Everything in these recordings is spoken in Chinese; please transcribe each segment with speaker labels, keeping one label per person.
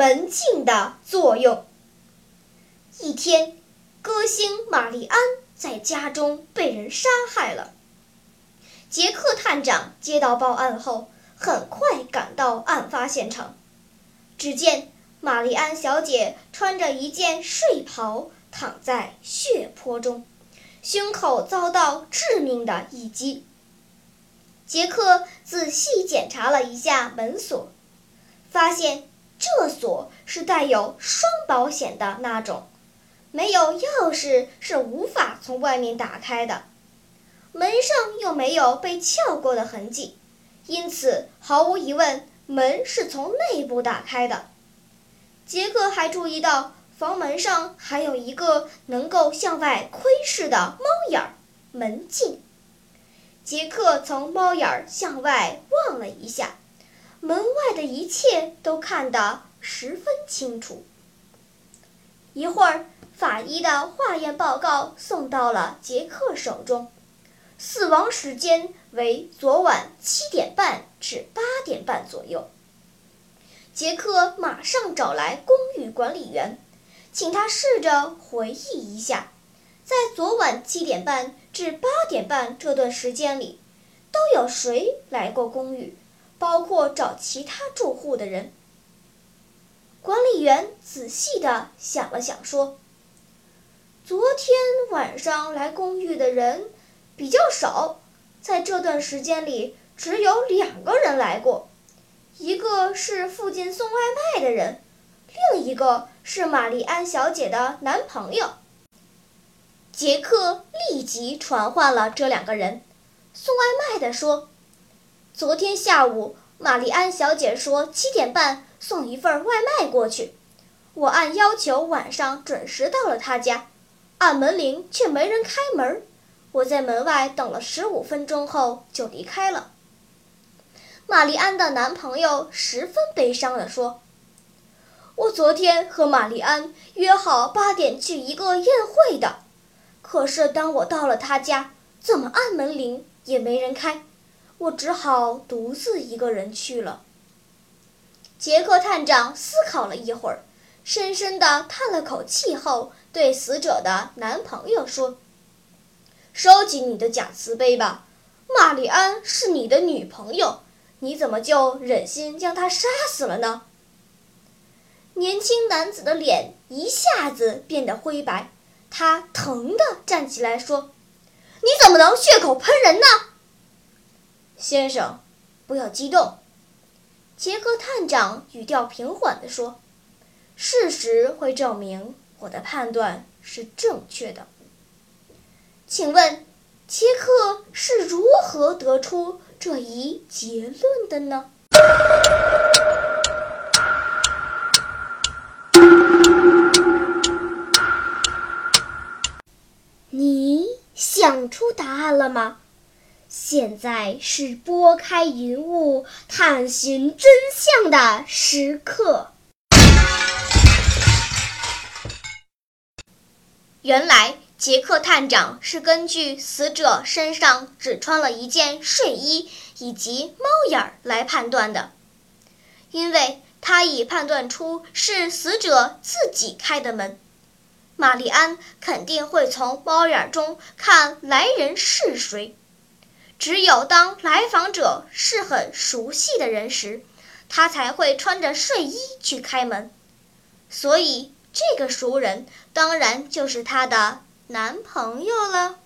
Speaker 1: 门禁的作用。一天，歌星玛丽安在家中被人杀害了。杰克探长接到报案后，很快赶到案发现场。只见玛丽安小姐穿着一件睡袍，躺在血泊中，胸口遭到致命的一击。杰克仔细检查了一下门锁，发现这锁是带有双保险的那种，没有钥匙是无法从外面打开的。门上又没有被撬过的痕迹，因此毫无疑问，门是从内部打开的。杰克还注意到房门上还有一个能够向外窥视的猫眼儿门镜。杰克从猫眼儿向外望了一下，门外的一切都看得十分清楚。一会儿，法医的化验报告送到了杰克手中。死亡时间为昨晚七点半至八点半左右。杰克马上找来公寓管理员，请他试着回忆一下，在昨晚七点半至八点半这段时间里，都有谁来过公寓，包括找其他住户的人。管理员仔细地想了想，说：“昨天晚上来公寓的人。”比较少，在这段时间里，只有两个人来过，一个是附近送外卖的人，另一个是玛丽安小姐的男朋友。杰克立即传唤了这两个人。送外卖的说：“昨天下午，玛丽安小姐说七点半送一份外卖过去，我按要求晚上准时到了她家，按门铃却没人开门。”我在门外等了十五分钟后就离开了。玛丽安的男朋友十分悲伤地说：“我昨天和玛丽安约好八点去一个宴会的，可是当我到了她家，怎么按门铃也没人开，我只好独自一个人去了。”杰克探长思考了一会儿，深深地叹了口气后，对死者的男朋友说。收起你的假慈悲吧，玛丽安是你的女朋友，你怎么就忍心将她杀死了呢？年轻男子的脸一下子变得灰白，他疼地站起来说：“你怎么能血口喷人呢？”先生，不要激动。”杰克探长语调平缓地说，“事实会证明我的判断是正确的。”请问，杰克是如何得出这一结论的呢？你想出答案了吗？现在是拨开云雾探寻真相的时刻。原来。杰克探长是根据死者身上只穿了一件睡衣以及猫眼儿来判断的，因为他已判断出是死者自己开的门。玛丽安肯定会从猫眼中看来人是谁，只有当来访者是很熟悉的人时，他才会穿着睡衣去开门。所以，这个熟人当然就是他的。男朋友了。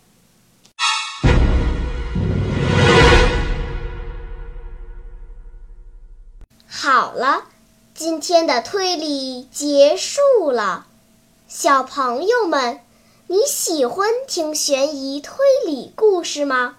Speaker 1: 好了，今天的推理结束了。小朋友们，你喜欢听悬疑推理故事吗？